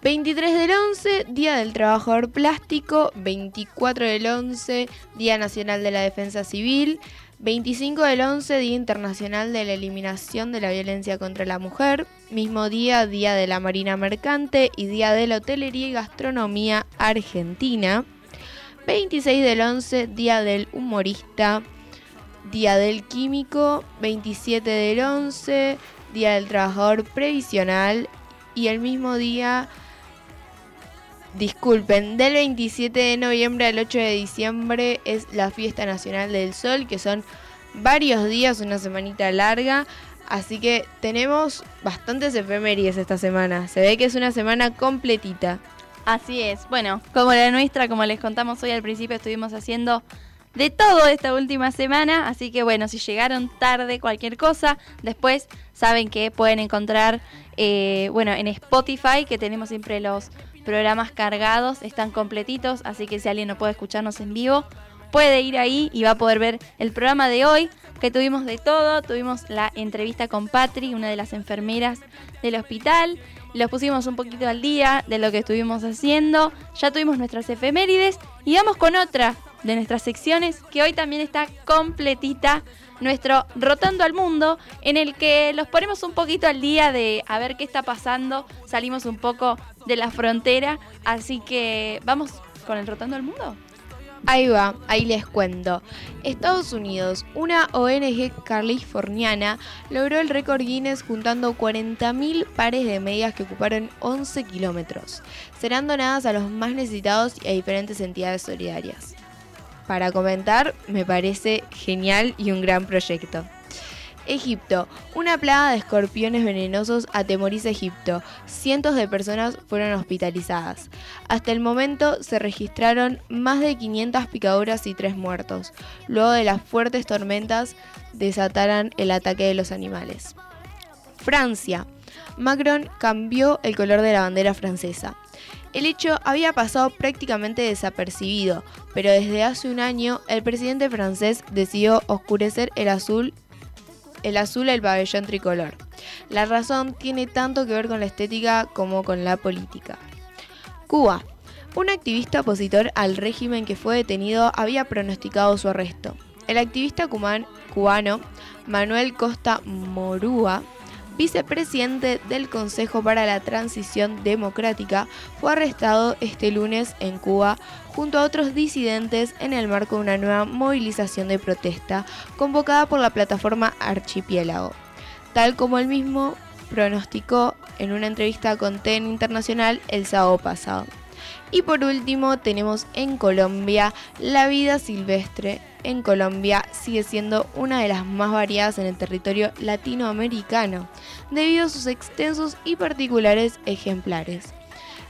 23 del 11, Día del Trabajador Plástico. 24 del 11, Día Nacional de la Defensa Civil. 25 del 11, Día Internacional de la Eliminación de la Violencia contra la Mujer. Mismo día, Día de la Marina Mercante y Día de la Hotelería y Gastronomía Argentina. 26 del 11, Día del Humorista. Día del Químico. 27 del 11, Día del Trabajador Previsional. Y el mismo día Disculpen, del 27 de noviembre al 8 de diciembre es la fiesta nacional del sol, que son varios días, una semanita larga. Así que tenemos bastantes efemérides esta semana. Se ve que es una semana completita. Así es. Bueno, como la nuestra, como les contamos hoy al principio, estuvimos haciendo de todo esta última semana. Así que bueno, si llegaron tarde cualquier cosa, después saben que pueden encontrar, eh, bueno, en Spotify, que tenemos siempre los programas cargados, están completitos, así que si alguien no puede escucharnos en vivo, puede ir ahí y va a poder ver el programa de hoy, que tuvimos de todo, tuvimos la entrevista con Patri, una de las enfermeras del hospital, los pusimos un poquito al día de lo que estuvimos haciendo, ya tuvimos nuestras efemérides y vamos con otra de nuestras secciones que hoy también está completita nuestro Rotando al Mundo, en el que los ponemos un poquito al día de a ver qué está pasando, salimos un poco de la frontera, así que vamos con el Rotando al Mundo. Ahí va, ahí les cuento. Estados Unidos, una ONG californiana, logró el récord Guinness juntando 40.000 pares de medias que ocuparon 11 kilómetros. Serán donadas a los más necesitados y a diferentes entidades solidarias para comentar, me parece genial y un gran proyecto. Egipto. Una plaga de escorpiones venenosos atemoriza Egipto. Cientos de personas fueron hospitalizadas. Hasta el momento se registraron más de 500 picaduras y 3 muertos, luego de las fuertes tormentas desataran el ataque de los animales. Francia. Macron cambió el color de la bandera francesa. El hecho había pasado prácticamente desapercibido, pero desde hace un año el presidente francés decidió oscurecer el azul el azul del pabellón tricolor. La razón tiene tanto que ver con la estética como con la política. Cuba. Un activista opositor al régimen que fue detenido había pronosticado su arresto. El activista cubano Manuel Costa Morúa vicepresidente del Consejo para la Transición Democrática, fue arrestado este lunes en Cuba junto a otros disidentes en el marco de una nueva movilización de protesta convocada por la plataforma Archipiélago. Tal como él mismo pronosticó en una entrevista con TEN Internacional el sábado pasado. Y por último tenemos en Colombia la vida silvestre. En Colombia sigue siendo una de las más variadas en el territorio latinoamericano, debido a sus extensos y particulares ejemplares.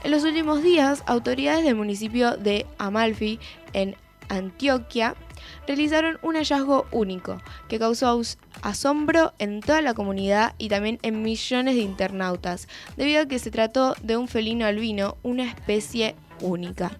En los últimos días, autoridades del municipio de Amalfi, en Antioquia, realizaron un hallazgo único que causó asombro en toda la comunidad y también en millones de internautas, debido a que se trató de un felino albino, una especie única.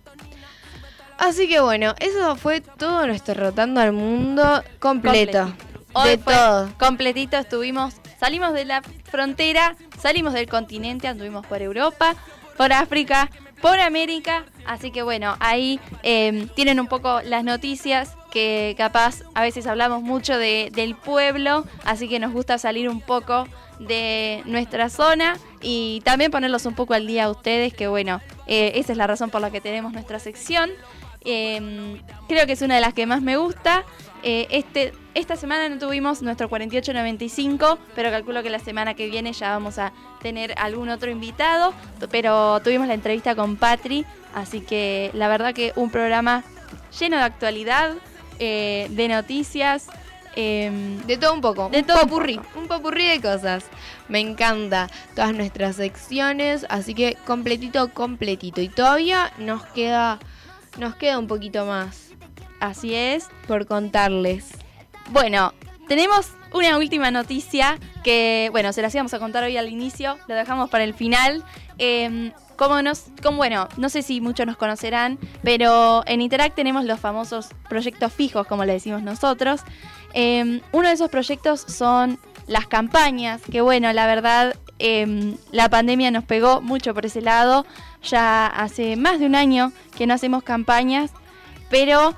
Así que bueno, eso fue todo nuestro Rotando al Mundo completo. Hoy de fue todo. completito estuvimos, salimos de la frontera, salimos del continente, anduvimos por Europa, por África, por América, así que bueno, ahí eh, tienen un poco las noticias que capaz a veces hablamos mucho de- del pueblo, así que nos gusta salir un poco de nuestra zona y también ponerlos un poco al día a ustedes, que bueno, eh, esa es la razón por la que tenemos nuestra sección. Eh, creo que es una de las que más me gusta. Eh, este, esta semana no tuvimos nuestro 4895, pero calculo que la semana que viene ya vamos a tener algún otro invitado. Pero tuvimos la entrevista con Patri, así que la verdad que un programa lleno de actualidad, eh, de noticias. Em, De todo un poco. De un todo popurrí. Un popurrí de cosas. Me encanta todas nuestras secciones. Así que completito, completito. Y todavía nos queda. Nos queda un poquito más así es. por contarles. Bueno, tenemos una última noticia que, bueno, se las íbamos a contar hoy al inicio, lo dejamos para el final. Eh, como nos, como, bueno, no sé si muchos nos conocerán, pero en Interact tenemos los famosos proyectos fijos, como le decimos nosotros. Eh, uno de esos proyectos son las campañas, que bueno, la verdad, eh, la pandemia nos pegó mucho por ese lado. Ya hace más de un año que no hacemos campañas, pero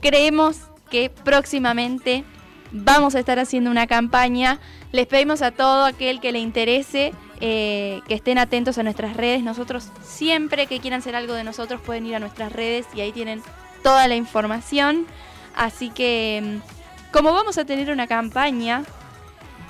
creemos que próximamente vamos a estar haciendo una campaña. Les pedimos a todo aquel que le interese eh, que estén atentos a nuestras redes. Nosotros siempre que quieran hacer algo de nosotros pueden ir a nuestras redes y ahí tienen toda la información. Así que mm, como vamos a tener una campaña,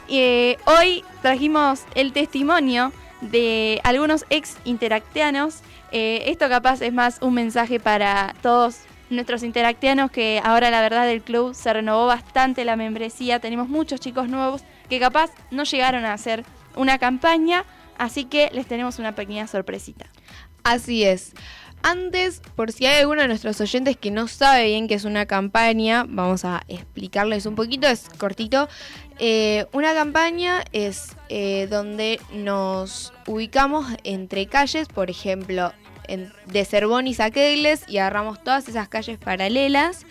eh, hoy trajimos el testimonio de algunos ex interactianos. Eh, esto capaz es más un mensaje para todos nuestros interactianos que ahora la verdad del club se renovó bastante la membresía. Tenemos muchos chicos nuevos que capaz no llegaron a hacer una campaña, así que les tenemos una pequeña sorpresita. Así es. Antes, por si hay alguno de nuestros oyentes que no sabe bien qué es una campaña, vamos a explicarles un poquito, es cortito. Eh, una campaña es eh, donde nos ubicamos entre calles, por ejemplo, en- de Cerbonis a Kegles y agarramos todas esas calles paralelas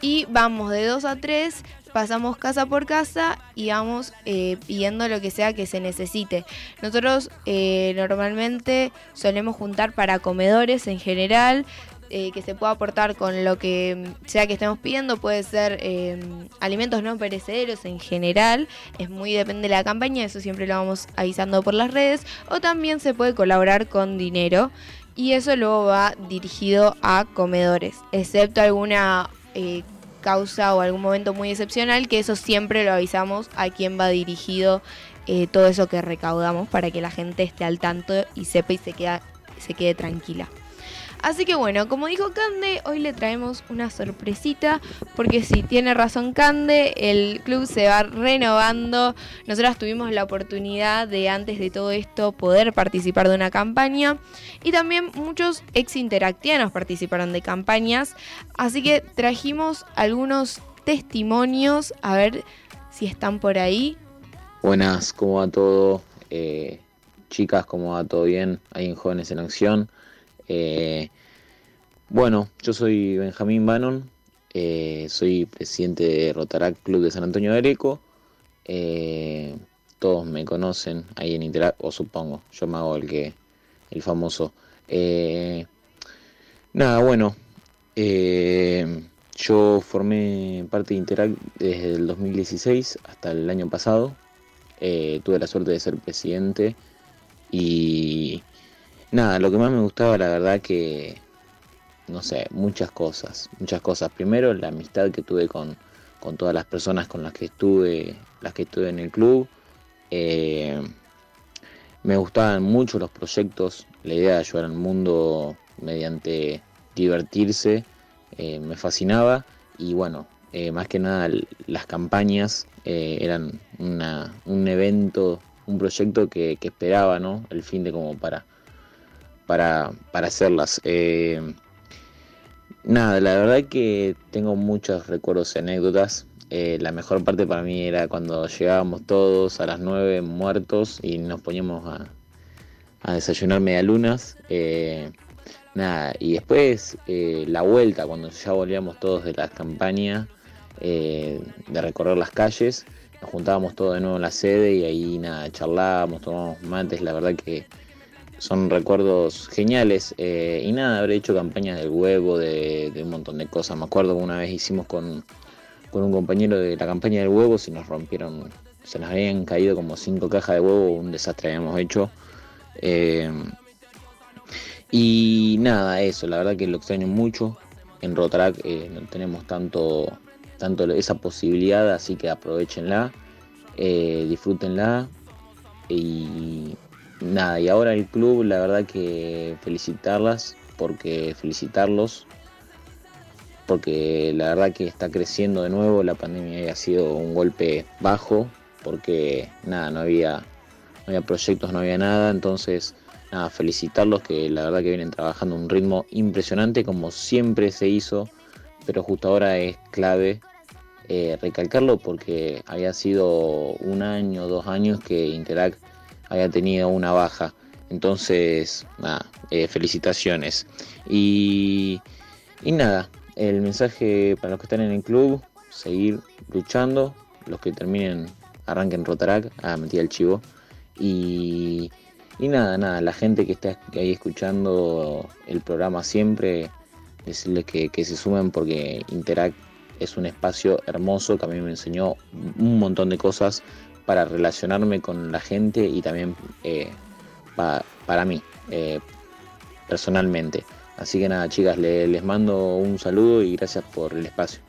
y vamos de dos a tres, pasamos casa por casa y vamos eh, pidiendo lo que sea que se necesite. Nosotros eh, normalmente solemos juntar para comedores en general, eh, que se pueda aportar con lo que sea que estemos pidiendo, puede ser eh, alimentos no perecederos en general, es muy depende de la campaña, eso siempre lo vamos avisando por las redes, o también se puede colaborar con dinero. Y eso luego va dirigido a comedores, excepto alguna causa o algún momento muy excepcional, que eso siempre lo avisamos a quién va dirigido eh, todo eso que recaudamos para que la gente esté al tanto y sepa y se, queda, se quede tranquila. Así que bueno, como dijo Cande, hoy le traemos una sorpresita, porque sí, tiene razón Cande, el club se va renovando. Nosotras tuvimos la oportunidad de antes de todo esto poder participar de una campaña y también muchos ex interactianos participaron de campañas, así que trajimos algunos testimonios, a ver si están por ahí. Buenas, ¿cómo va todo? Eh, chicas, ¿cómo va todo bien? Ahí en Jóvenes en Acción. Eh, bueno, yo soy Benjamín Bannon, eh, soy presidente de Rotaract Club de San Antonio de Areco. Eh, todos me conocen ahí en Interact, o supongo, yo me hago el que, el famoso. Nada, bueno, yo formé parte de Interact desde el 2016 hasta el año pasado. Tuve la suerte de ser presidente y nada, lo que más me gustaba la verdad que, no sé, muchas cosas, muchas cosas. Primero la amistad que tuve con, con todas las personas con las que estuve, las que estuve en el club. Eh, me gustaban mucho los proyectos, la idea de ayudar al mundo mediante divertirse, eh, me fascinaba y bueno, eh, más que nada las campañas eran una, un evento, un proyecto que, que esperaba, ¿no? El fin de como para, para, para hacerlas. Eh, nada, la verdad que tengo muchos recuerdos y anécdotas. Eh, la mejor parte para mí era cuando llegábamos todos a las 9 muertos y nos poníamos a, a desayunar medialunas. Eh, nada, y después eh, la vuelta, cuando ya volvíamos todos de la campaña, de recorrer las calles, nos juntábamos todos de nuevo en la sede y ahí nada, charlábamos, tomábamos mates, la verdad que son recuerdos geniales eh, y nada, habré hecho campañas del huevo, de, un montón de cosas. Me acuerdo que una vez hicimos con, con un compañero de la campaña del huevo, si nos rompieron, se nos habían caído como cinco cajas de huevo, un desastre habíamos hecho. Eh, y nada, eso, la verdad que lo extraño mucho. En Rotarac eh, no tenemos tanto, tanto esa posibilidad, así que aprovechenla, eh, disfrútenla y nada, y ahora el club, la verdad que felicitarlas, porque felicitarlos, porque la verdad que está creciendo de nuevo, la pandemia había sido un golpe bajo, porque nada, no había, no había proyectos, no había nada, entonces nada, felicitarlos que la verdad que vienen trabajando un ritmo impresionante como siempre se hizo, pero justo ahora es clave eh, recalcarlo porque había sido un año, dos años que Interact había tenido una baja. Entonces, nada, eh, felicitaciones. Y, y nada, el mensaje para los que están en el club, seguir luchando, los que terminen, arranquen Rotarac, ah, metí el chivo. Y, y nada, nada, la gente que está ahí escuchando el programa siempre, decirles que, que se sumen porque Interact es un espacio hermoso que a mí me enseñó un montón de cosas para relacionarme con la gente y también eh, pa, para mí, eh, personalmente. Así que nada, chicas, le, les mando un saludo y gracias por el espacio.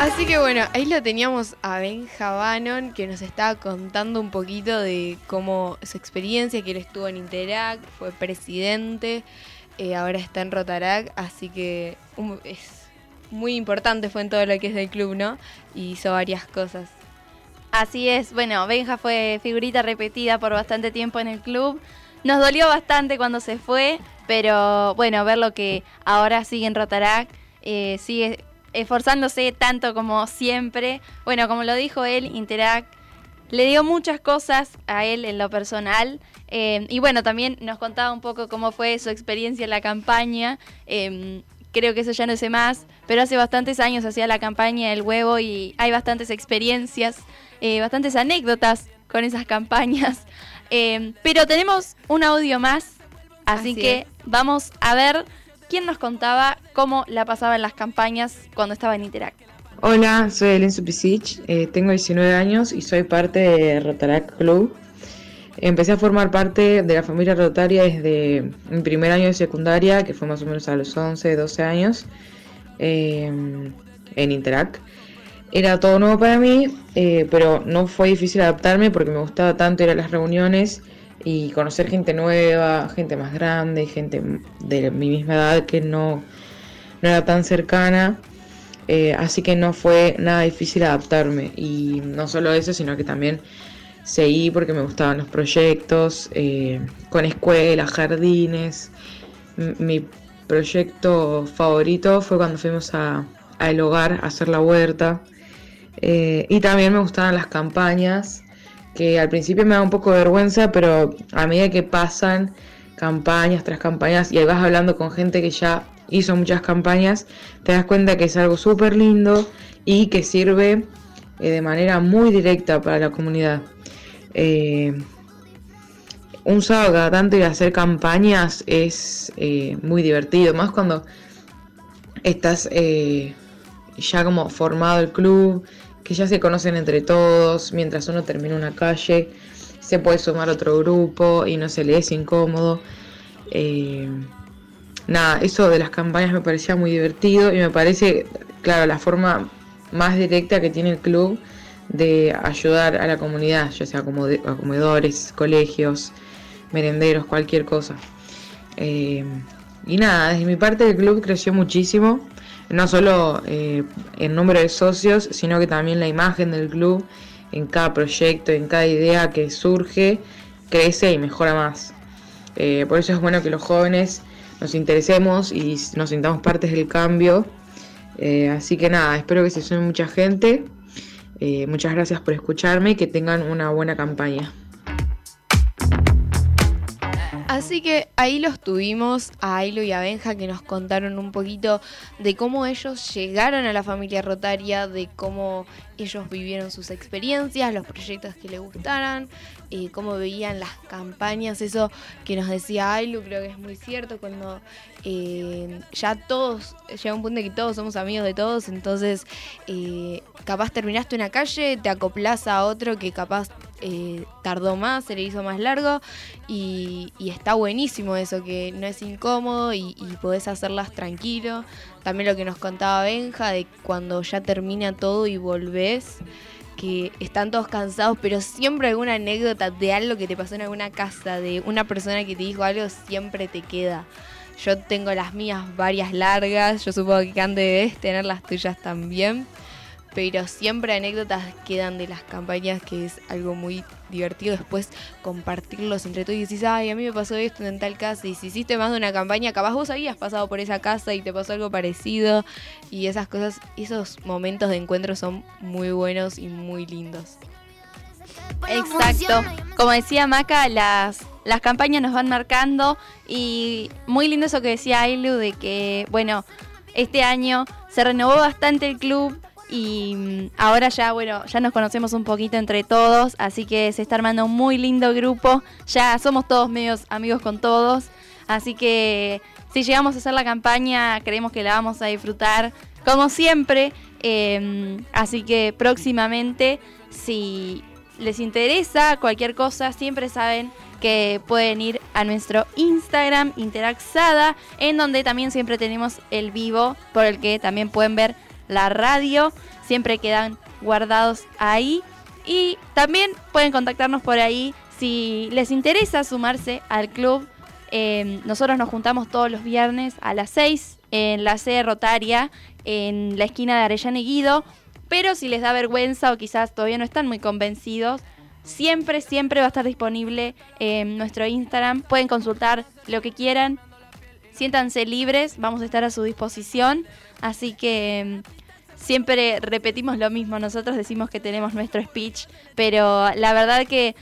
Así que bueno, ahí lo teníamos a Benja Bannon que nos estaba contando un poquito de cómo su experiencia, que él estuvo en Interac, fue presidente, eh, ahora está en Rotarac, así que um, es muy importante fue en todo lo que es del club, ¿no? Y hizo varias cosas. Así es, bueno, Benja fue figurita repetida por bastante tiempo en el club. Nos dolió bastante cuando se fue, pero bueno, ver lo que ahora sigue en Rotarac, eh, sigue esforzándose tanto como siempre. Bueno, como lo dijo él, Interac le dio muchas cosas a él en lo personal. Eh, y bueno, también nos contaba un poco cómo fue su experiencia en la campaña. Eh, creo que eso ya no sé más, pero hace bastantes años hacía la campaña del huevo y hay bastantes experiencias, eh, bastantes anécdotas con esas campañas. [LAUGHS] Eh, pero tenemos un audio más, así, así que es. vamos a ver quién nos contaba cómo la pasaba en las campañas cuando estaba en Interact. Hola, soy Elena Supisic, eh, tengo 19 años y soy parte de Rotaract Club. Empecé a formar parte de la familia rotaria desde mi primer año de secundaria, que fue más o menos a los 11, 12 años, eh, en Interact. Era todo nuevo para mí, eh, pero no fue difícil adaptarme porque me gustaba tanto ir a las reuniones y conocer gente nueva, gente más grande, gente de mi misma edad que no, no era tan cercana. Eh, así que no fue nada difícil adaptarme. Y no solo eso, sino que también seguí porque me gustaban los proyectos eh, con escuelas, jardines. Mi proyecto favorito fue cuando fuimos a, a El Hogar a hacer la huerta. Eh, y también me gustaban las campañas, que al principio me da un poco de vergüenza, pero a medida que pasan campañas tras campañas y ahí vas hablando con gente que ya hizo muchas campañas, te das cuenta que es algo súper lindo y que sirve eh, de manera muy directa para la comunidad. Eh, un sábado cada tanto ir a hacer campañas es eh, muy divertido, más cuando estás eh, ya como formado el club, que ya se conocen entre todos, mientras uno termina una calle, se puede sumar otro grupo y no se le es incómodo. Nada, eso de las campañas me parecía muy divertido y me parece, claro, la forma más directa que tiene el club de ayudar a la comunidad, ya sea como comedores, colegios, merenderos, cualquier cosa. Eh, y nada, desde mi parte el club creció muchísimo, no solo eh, en número de socios, sino que también la imagen del club en cada proyecto, en cada idea que surge, crece y mejora más. Eh, por eso es bueno que los jóvenes nos interesemos y nos sintamos partes del cambio. Eh, así que nada, espero que se sume mucha gente. Eh, muchas gracias por escucharme y que tengan una buena campaña. Así que ahí los tuvimos a Ailo y a Benja que nos contaron un poquito de cómo ellos llegaron a la familia rotaria, de cómo ellos vivieron sus experiencias, los proyectos que les gustaran, cómo veían las campañas, eso que nos decía Ailu, creo que es muy cierto, cuando eh, ya todos, llega un punto en que todos somos amigos de todos, entonces eh, capaz terminaste una calle, te acoplas a otro que capaz eh, tardó más, se le hizo más largo y, y está buenísimo eso, que no es incómodo y, y podés hacerlas tranquilo. También lo que nos contaba Benja de cuando ya termina todo y volvés, que están todos cansados, pero siempre alguna anécdota de algo que te pasó en alguna casa, de una persona que te dijo algo, siempre te queda. Yo tengo las mías varias largas, yo supongo que Cande debes tener las tuyas también pero siempre anécdotas quedan de las campañas que es algo muy divertido después compartirlos entre todos y decís, ay, a mí me pasó esto en tal casa y si hiciste más de una campaña, capaz vos habías pasado por esa casa y te pasó algo parecido y esas cosas, esos momentos de encuentro son muy buenos y muy lindos. Exacto. Como decía Maca, las, las campañas nos van marcando y muy lindo eso que decía Ailu de que, bueno, este año se renovó bastante el club y mm, ahora ya, bueno, ya nos conocemos un poquito entre todos, así que se está armando un muy lindo grupo. Ya somos todos medios amigos con todos, así que si llegamos a hacer la campaña, creemos que la vamos a disfrutar como siempre. Eh, así que próximamente, si les interesa cualquier cosa, siempre saben que pueden ir a nuestro Instagram Interaxada, en donde también siempre tenemos el vivo, por el que también pueden ver la radio, siempre quedan guardados ahí. Y también pueden contactarnos por ahí si les interesa sumarse al club. Eh, nosotros nos juntamos todos los viernes a las 6 en la sede rotaria, en la esquina de Arellano y Guido. Pero si les da vergüenza o quizás todavía no están muy convencidos, siempre, siempre va a estar disponible en nuestro Instagram. Pueden consultar lo que quieran. Siéntanse libres, vamos a estar a su disposición. Así que siempre repetimos lo mismo, nosotros decimos que tenemos nuestro speech, pero la verdad que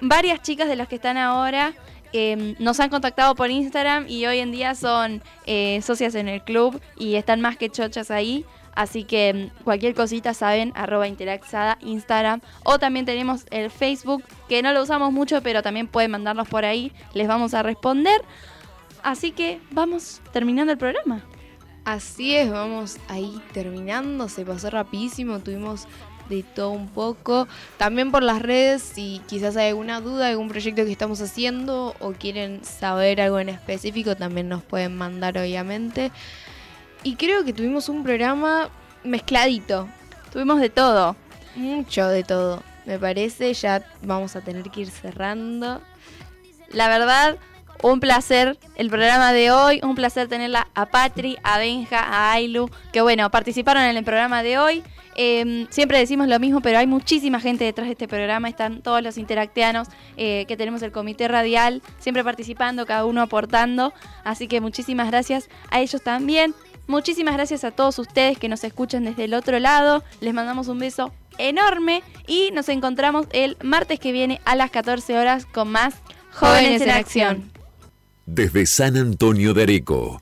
varias chicas de las que están ahora eh, nos han contactado por Instagram y hoy en día son eh, socias en el club y están más que chochas ahí. Así que cualquier cosita saben, arroba interaxada, Instagram. O también tenemos el Facebook, que no lo usamos mucho, pero también pueden mandarnos por ahí. Les vamos a responder. Así que vamos terminando el programa. Así es, vamos ahí terminando, se pasó rapidísimo, tuvimos de todo un poco. También por las redes, si quizás hay alguna duda, algún proyecto que estamos haciendo o quieren saber algo en específico, también nos pueden mandar obviamente. Y creo que tuvimos un programa mezcladito. Tuvimos de todo. Mucho de todo. Me parece, ya vamos a tener que ir cerrando. La verdad, un placer el programa de hoy, un placer tenerla a Patri, a Benja, a Ailu, que bueno, participaron en el programa de hoy. Eh, siempre decimos lo mismo, pero hay muchísima gente detrás de este programa, están todos los interacteanos eh, que tenemos el comité radial, siempre participando, cada uno aportando, así que muchísimas gracias a ellos también. Muchísimas gracias a todos ustedes que nos escuchan desde el otro lado. Les mandamos un beso enorme y nos encontramos el martes que viene a las 14 horas con más Jóvenes, en Acción. Desde San Antonio de Areco,